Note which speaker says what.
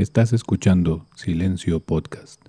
Speaker 1: Estás escuchando Silencio Podcast.